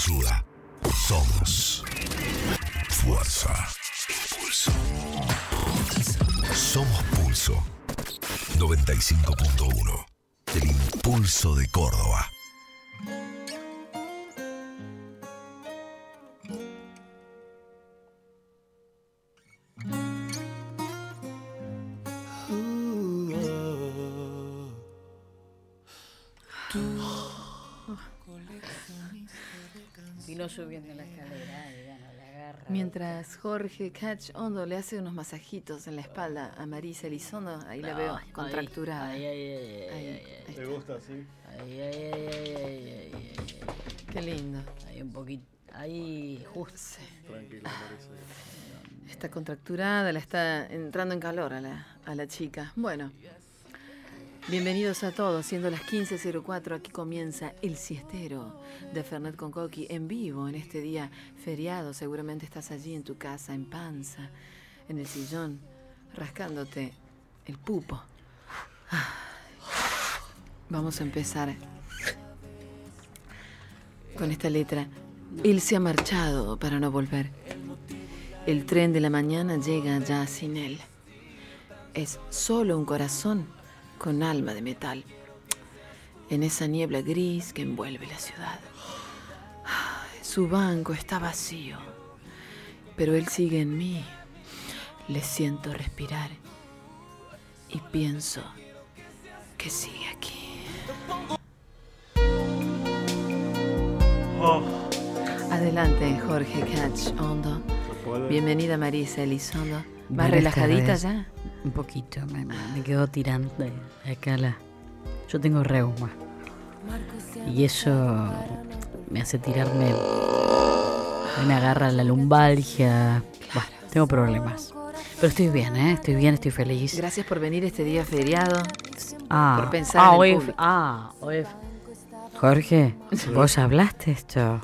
Somos fuerza. Pulso. Somos Pulso 95.1. El impulso de Córdoba. Subiendo la escalera y bueno, la agarra. Mientras Jorge Catch Hondo le hace unos masajitos en la espalda a Marisa Elizondo, ahí la veo Ay, contracturada. Ahí, ahí ¿Te gusta así? ay, ay, ay, ay, ay, ay, ay, Qué lindo. ay. Ahí un poquito. Ahí justo. Tranquila, Marisa. Está contracturada, la está entrando en calor a la, a la chica. Bueno, bienvenidos a todos. Siendo las 15.04, aquí comienza El Siestero de Fernet con Coqui en vivo en este día feriado. Seguramente estás allí en tu casa, en panza, en el sillón, rascándote el pupo. Vamos a empezar con esta letra. Él se ha marchado para no volver. El tren de la mañana llega ya sin él. Es solo un corazón con alma de metal. En esa niebla gris que envuelve la ciudad. Su banco está vacío. Pero él sigue en mí. Le siento respirar. Y pienso que sigue aquí. Oh, Adelante, Jorge Catch Hondo. Bienvenida Marisa Elizondo. ¿Más relajadita ya? Un poquito. Me, me- tirando de acá la. Yo tengo reuma. Y eso me hace tirarme. Me agarra la lumbalgia. Bueno, tengo problemas. Pero estoy bien, ¿eh? Estoy bien, estoy feliz. Gracias por venir este día feriado. Ah, por pensar ah, en el hoy- ah, hoy- Jorge, ¿vos hablaste esto?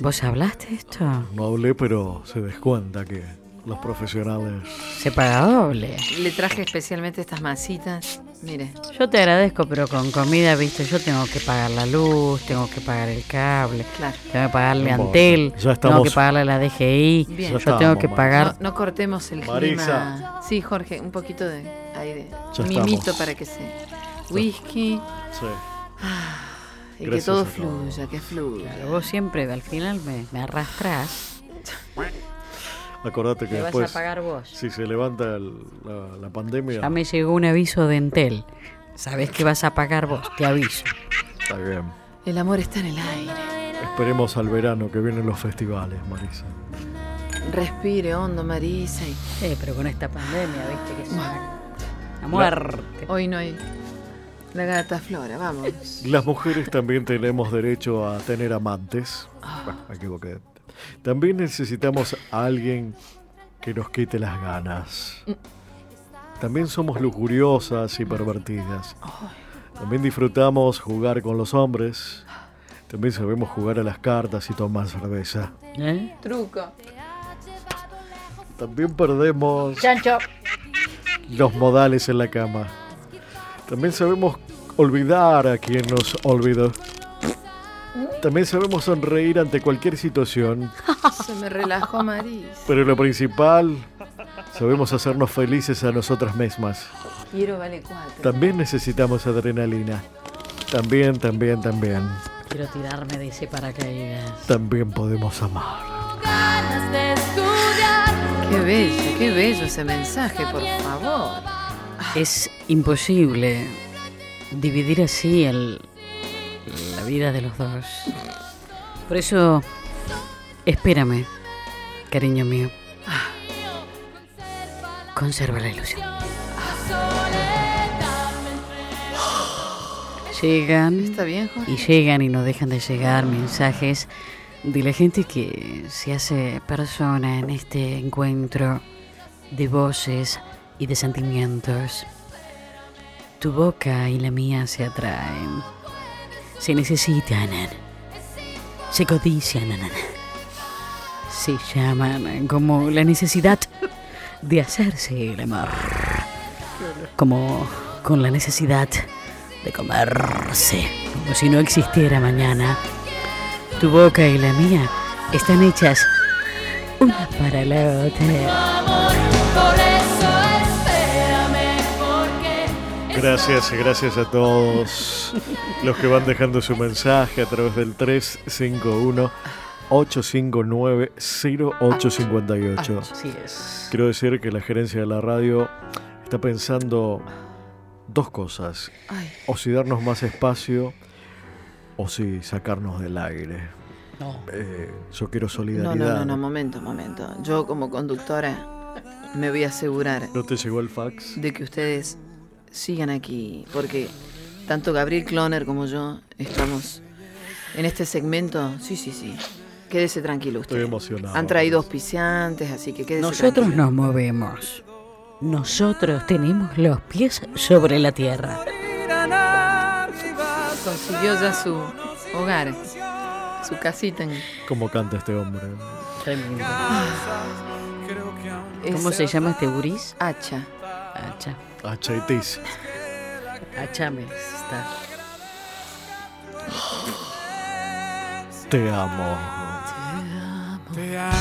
¿Vos hablaste esto? No hablé, pero se descuenta que los profesionales. Se paga doble. Le traje especialmente estas masitas. Mire, Yo te agradezco, pero con comida, viste, yo tengo que pagar la luz, tengo que pagar el cable, claro. tengo que pagarle Antel, ya tengo estamos- que pagarle a la DGI, Bien. yo Ya tengo que estamos, pagar... No, no cortemos el Marisa. clima. Sí, Jorge, un poquito de aire. Ya Mimito estamos. para que se. Whisky. Sí. Y Gracias que todo fluya, que fluya. Pero vos siempre al final me, me arrastrás, Acordate que vas después, a pagar vos. si se levanta el- la, la pandemia, Ya me llegó un aviso de Entel. Sabés que vas a pagar vos, te aviso. está bien. El amor está en el aire. Esperemos al verano que vienen los festivales, Marisa. Respire hondo, Marisa. Y Eh, pero con esta pandemia, viste que es una, una muerte. hoy no hay. La gata Flora, vamos. Las mujeres también tenemos derecho a tener amantes. Bueno, me equivoqué. También necesitamos a alguien que nos quite las ganas. También somos lujuriosas y pervertidas. También disfrutamos jugar con los hombres. También sabemos jugar a las cartas y tomar cerveza. ¿Eh? Truco. También perdemos Chancho. los modales en la cama. También sabemos olvidar a quien nos olvidó. También sabemos sonreír ante cualquier situación. Se me relajó Marisa. Pero lo principal, sabemos hacernos felices a nosotras mismas. Quiero vale cuatro. También necesitamos adrenalina. También, también, también. Quiero tirarme de ese paracaídas. También podemos amar. Qué bello, qué bello ese mensaje, por favor. Es imposible dividir así el, la vida de los dos. Por eso, espérame, cariño mío. Conserva la ilusión. Llegan ¿Está bien, Jorge? y llegan y no dejan de llegar mensajes de la gente que se hace persona en este encuentro de voces y de sentimientos. Tu boca y la mía se atraen, se necesitan, se codician, se llaman como la necesidad de hacerse el amor, como con la necesidad de comerse, como si no existiera mañana. Tu boca y la mía están hechas una para la otra. Gracias, gracias a todos los que van dejando su mensaje a través del 351 859 0858. Así es. Quiero decir que la gerencia de la radio está pensando dos cosas. Ay, O si darnos más espacio o si sacarnos del aire. No. Eh, yo quiero no, solidaridad. no, no, no, momento, momento. Yo como conductora me voy a asegurar ¿No te llegó el fax? de que ustedes sigan aquí, porque tanto Gabriel Cloner como yo estamos en este segmento. Sí, sí, sí. Quédese tranquilo usted. Estoy emocionado. Han traído auspiciantes, así que quédese Nosotros tranquilo. nos movemos. Nosotros tenemos los pies sobre la tierra. Consiguió ya su hogar, su casita en... ¿Cómo canta este hombre? ¿Cómo es se llama este gurís? Hacha. Hacha. Achaitis. Hachame está. Te amo. Te amo,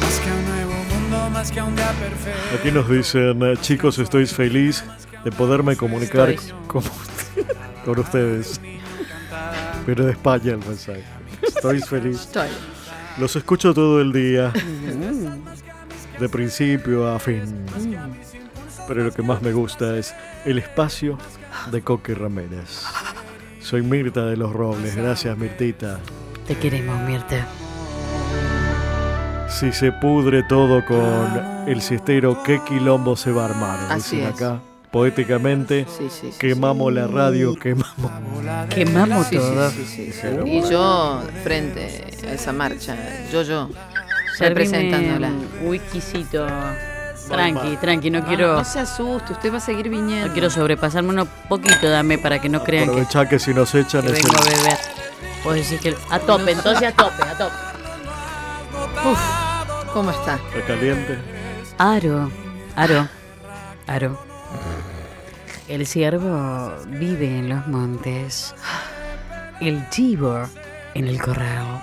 más que a un nuevo mundo, más que a un día perfecto. Aquí nos dicen, chicos, estoy feliz de poderme comunicar Estoy. con, con ustedes. Pero de España el mensaje. Estoy feliz. Estoy. Los escucho todo el día. De principio a fin. Pero lo que más me gusta es el espacio de Coque Ramírez. Soy Mirta de los Robles. Gracias, Mirtita. Te queremos, Mirta. Si se pudre todo con el siestero, ¿qué quilombo se va a armar? Así Dicen es. acá. Poéticamente, Sí, sí, sí. quemamos la radio, quemamos. Quemamos todo. sí, sí, sí. Pero Y yo, frente a esa marcha, yo, yo, representándola. un whiskycito. Tranqui, tranqui, no quiero, No se asuste, usted va a seguir viniendo. no quiero sobrepasarme uno poquito, dame para que no crean que, Aprovechá que si nos echan que es vengo a beber. Vos decís que a tope, entonces a tope, a tope. ¿Cómo está? está caliente. Aro, Aro, Aro. El ciervo vive en los montes. El chivo en el corral.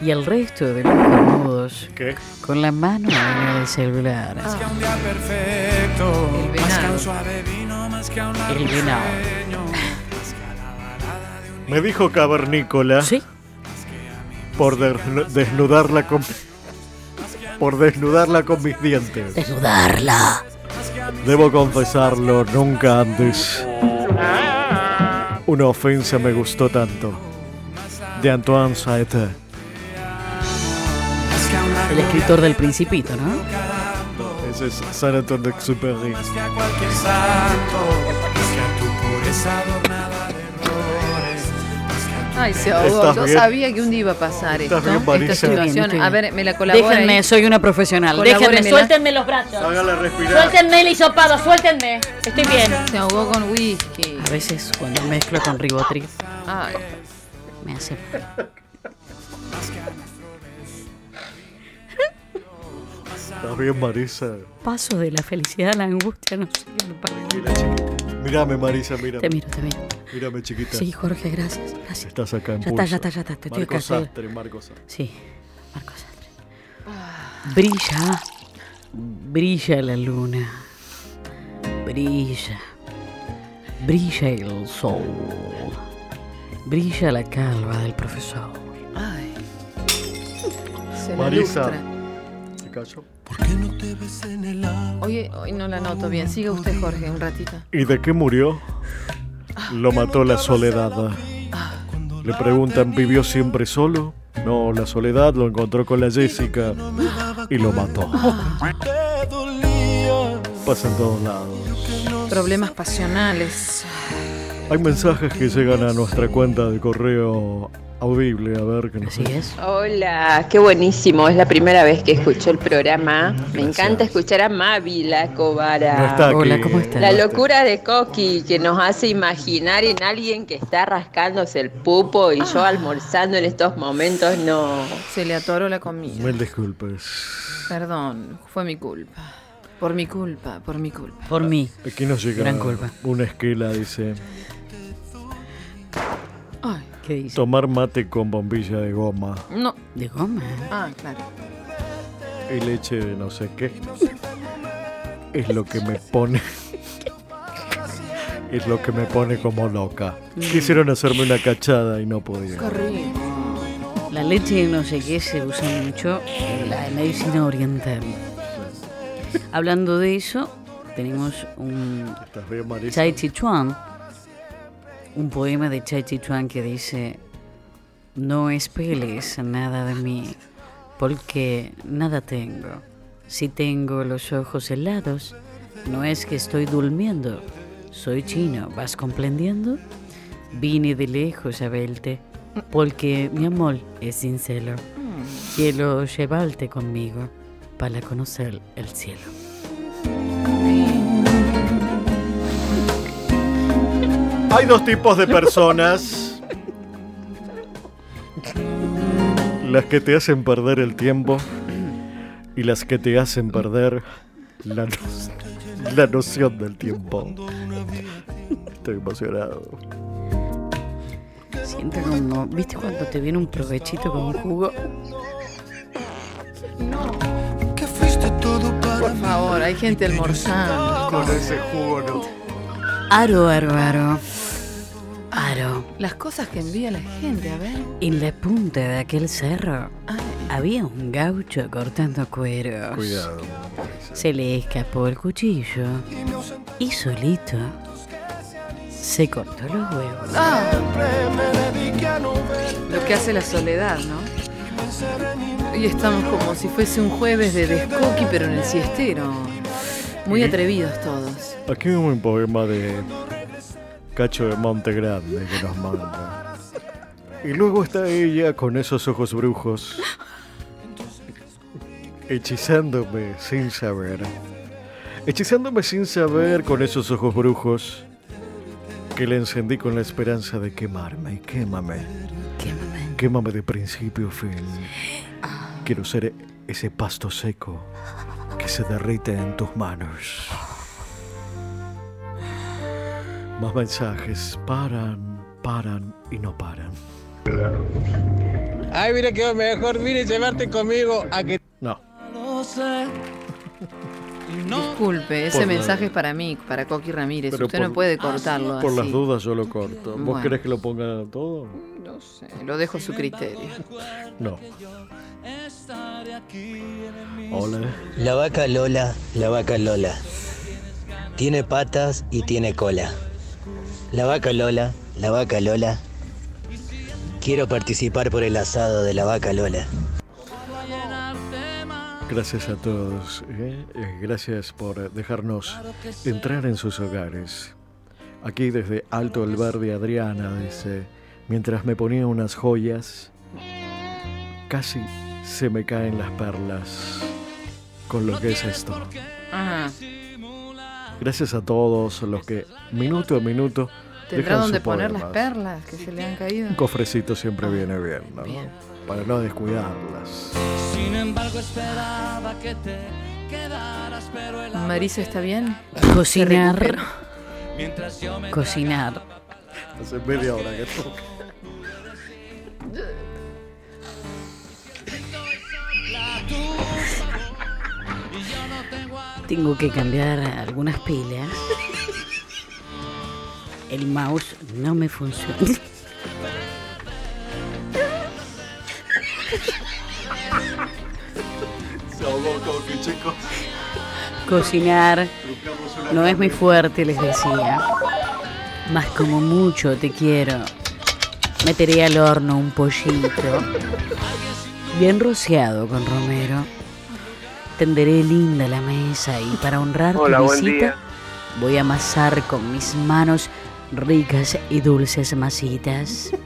Y el resto de los cornudos ¿Qué? con la mano en el celular. Más que un día perfecto, El más que a venado. un suave vino, más que a un largo El venado. Me dijo cavernícola ¿Sí? por desnu- desnudarla con. Por desnudarla con mis dientes. Desnudarla. Debo confesarlo, nunca antes. Una ofensa me gustó tanto. De Antoine Sainte. El escritor del Principito, ¿no? Ese es San Antonio de tu Ay, se ahogó. ¿Estás Yo bien? sabía que un día iba a pasar esto, ¿Estás bien, esta situación. A ver, me la colabora Déjenme, ahí. soy una profesional. Déjenme, suéltenme los brazos. Suéltenme el hisopado, suéltenme. Estoy bien. Se ahogó con whisky. A veces cuando mezclo con ribotril Ay, me hace... ¿Estás bien, Marisa? Paso de la felicidad a la angustia, no sé. me pasa. Mira, chiquita. Mírame, Marisa, mírame. Te miro, te miro. Mírame, chiquita. Sí, Jorge, gracias. Gracias. Estás acá en Ya está, ya está, ya está. Te estoy Marco acá. estoy- Sastre, Marco Sastre. Sí, Marco Sastre. Brilla, brilla la luna. Brilla, brilla el sol. Brilla la calva del profesor. ay. Se Marisa. lustra. ¿Se cayó? Hoy, hoy no la noto bien. Siga usted, Jorge, un ratito. ¿Y de qué murió? Lo mató la soledad. Le preguntan, ¿vivió siempre solo? No, la soledad lo encontró con la Jessica y lo mató. Pasa en todos lados. Problemas pasionales. Hay mensajes que llegan a nuestra cuenta de correo audible, a ver qué nos Así es. Hola, qué buenísimo. Es la primera vez que escucho el programa. Me encanta escuchar a Mavi, la cobara. No está aquí. Hola, ¿cómo estás? La locura de Coqui que nos hace imaginar en alguien que está rascándose el pupo y yo almorzando en estos momentos no. Se le atoró la comida. Mil disculpes. Perdón, fue mi culpa. Por mi culpa, por mi culpa. Por mí. Aquí nos llega Gran culpa. una esquela, dice. Ay, ¿Qué dice? Tomar mate con bombilla de goma No. De goma. Ah, claro. y leche de no sé qué. Es lo que me pone. Es lo que me pone como loca. Quisieron hacerme una cachada y no podía. Corrí. La leche de no sé qué se usa mucho en la medicina oriental. Hablando de eso, tenemos un. Chai Chi Chuan, un poema de Chai Chi Chuan que dice: No esperes nada de mí, porque nada tengo. Si tengo los ojos helados, no es que estoy durmiendo. Soy chino, ¿vas comprendiendo? Vine de lejos a verte, porque mi amor es sincero. Quiero llevarte conmigo para conocer el cielo. Hay dos tipos de personas. Las que te hacen perder el tiempo y las que te hacen perder la, no- la noción del tiempo. Estoy emocionado. Siento como, ¿viste cuando te viene un provechito con un jugo? Que fuiste todo para Por favor, hay gente almorzando. Con ese jugo no. Aro, aro, aro. Aro. Las cosas que envía la gente, a ver. En la punta de aquel cerro Ay, había un gaucho cortando cueros. Cuidado. Se le escapó el cuchillo y solito se cortó los huevos. Ah. Lo que hace la soledad, ¿no? Y estamos como si fuese un jueves de descoqui, pero en el siestero. Muy atrevidos todos. Aquí hay un poema de Cacho de Monte Grande que nos manda. Y luego está ella con esos ojos brujos, hechizándome sin saber. Hechizándome sin saber con esos ojos brujos que le encendí con la esperanza de quemarme y quémame. Quémame. Quémame de principio a fin. Quiero ser ese pasto seco que se derrite en tus manos. Más mensajes. Paran, paran y no paran. Ay, mira que mejor vine llevarte conmigo a que No. Disculpe, ese Por la- mensaje es para mí, para Coqui Ramírez. Pero Usted por- no puede cortarlo Por así. las dudas yo lo corto. ¿Vos Bueno. querés que lo ponga todo? No sé, lo dejo a su criterio. No. Hola. La vaca Lola, la vaca Lola. Tiene patas y tiene cola. La vaca Lola, la vaca Lola. Quiero participar por el asado de la vaca Lola. Gracias a todos. ¿eh? Eh, Gracias por dejarnos entrar en sus hogares. Aquí desde Alto el Verde Adriana dice, mientras me ponía unas joyas, casi se me caen las perlas con lo que es esto. Ajá. Gracias a todos los que minuto a minuto ¿Tendrá dejan donde poner las perlas que se le han caído? Un cofrecito siempre viene bien, ¿no? Bien. Para no descuidarlas. Sin embargo esperaba que te quedaras, pero el ¿Marisa está bien? Cocinar. Cocinar. Hace media hora que toca. Tengo que cambiar algunas pilas. El mouse no me funciona. Cocinar no es muy fuerte, les decía. Más como mucho te quiero. Meteré al horno un pollito. Bien rociado con romero. Tenderé linda la mesa y para honrar tu visita voy a amasar con mis manos ricas y dulces masitas.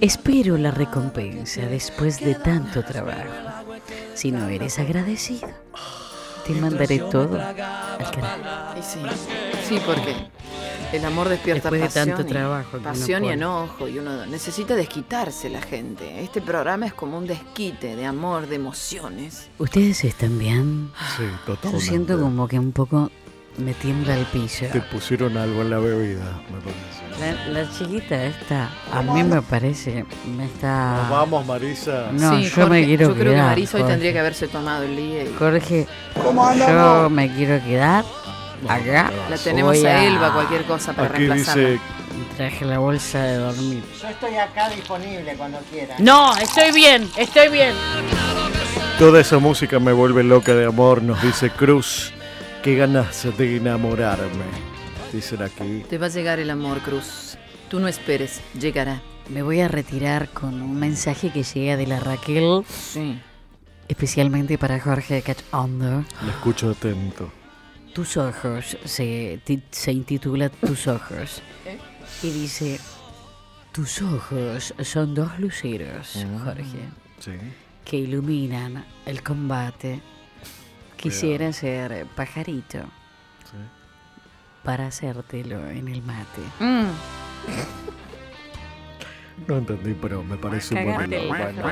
Espero la recompensa después de tanto trabajo. Si no eres agradecido, te mandaré todo al. Y sí, sí, porque el amor despierta Después de pasión, tanto y, trabajo pasión y enojo y uno necesita desquitarse la gente. Este programa es como un desquite de amor, de emociones. ¿Ustedes están bien? Sí, Yo totalmente. siento como que un poco me tiembla el piso. Te pusieron algo en la bebida, me parece. La, la chiquita esta, a mí me parece, me está... Nos vamos, Marisa. No, Sí, yo me quiero Yo creo que quedar, Marisa hoy tendría que haberse tomado el día. y- Jorge, yo me quiero quedar acá. La tenemos Voy a Elba, cualquier cosa para Aquí reemplazarla. dice, Traje la bolsa de dormir. Yo estoy acá disponible cuando quiera. No, estoy bien, estoy bien. toda esa música me vuelve loca de amor, nos dice Cruz. Qué ganas de enamorarme. Dicen aquí. Te va a llegar el amor, Cruz. Tú no esperes, llegará. Me voy a retirar con un mensaje que llega de la Raquel, Sí. especialmente para Jorge Cachondo. Le escucho atento. Tus ojos se, se intitula Tus ojos. Y dice, tus ojos son dos luceros, Jorge, Sí. que iluminan el combate. Quisiera ser pajarito sí. para hacértelo en el mate. Mm. No entendí, pero me parece un buen bueno.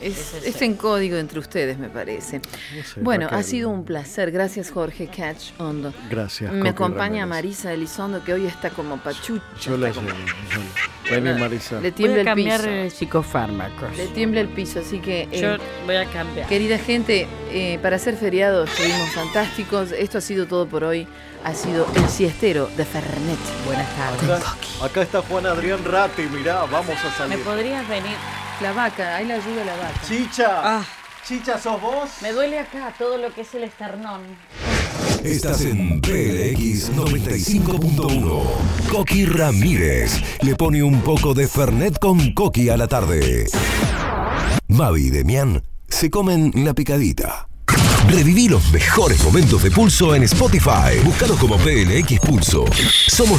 Es, es en código entre ustedes, me parece. no sé, Bueno, ha sido un placer. Gracias, Jorge Catch Hondo. Gracias. Me Coqui acompaña Ramírez. Marisa Elizondo, que hoy está como pachucha. Yo la llevo. como- yo la- Vení, Marisa. Le Voy tiembla el piso. psicofármacos. Le tiembla el piso, así que... eh, Yo voy a cambiar. Querida gente, eh, para ser feriado estuvimos fantásticos. Esto ha sido todo por hoy. Ha sido el siestero de Fernet. Buenas tardes. Acá, acá está Juan Adrián Ratti, mirá, vamos a ¿Me salir. podrías venir? La vaca, ahí la ayuda la vaca. Chicha, Ah, Chicha, ¿sos vos? me duele acá todo lo que es el esternón. Estás en PLX 95.1. Coqui Ramírez le pone un poco de Fernet con Coqui a la tarde. Mavi y Demian se comen la picadita. Reviví los mejores momentos de Pulso en Spotify. Búscanos como PLX Pulso. Somos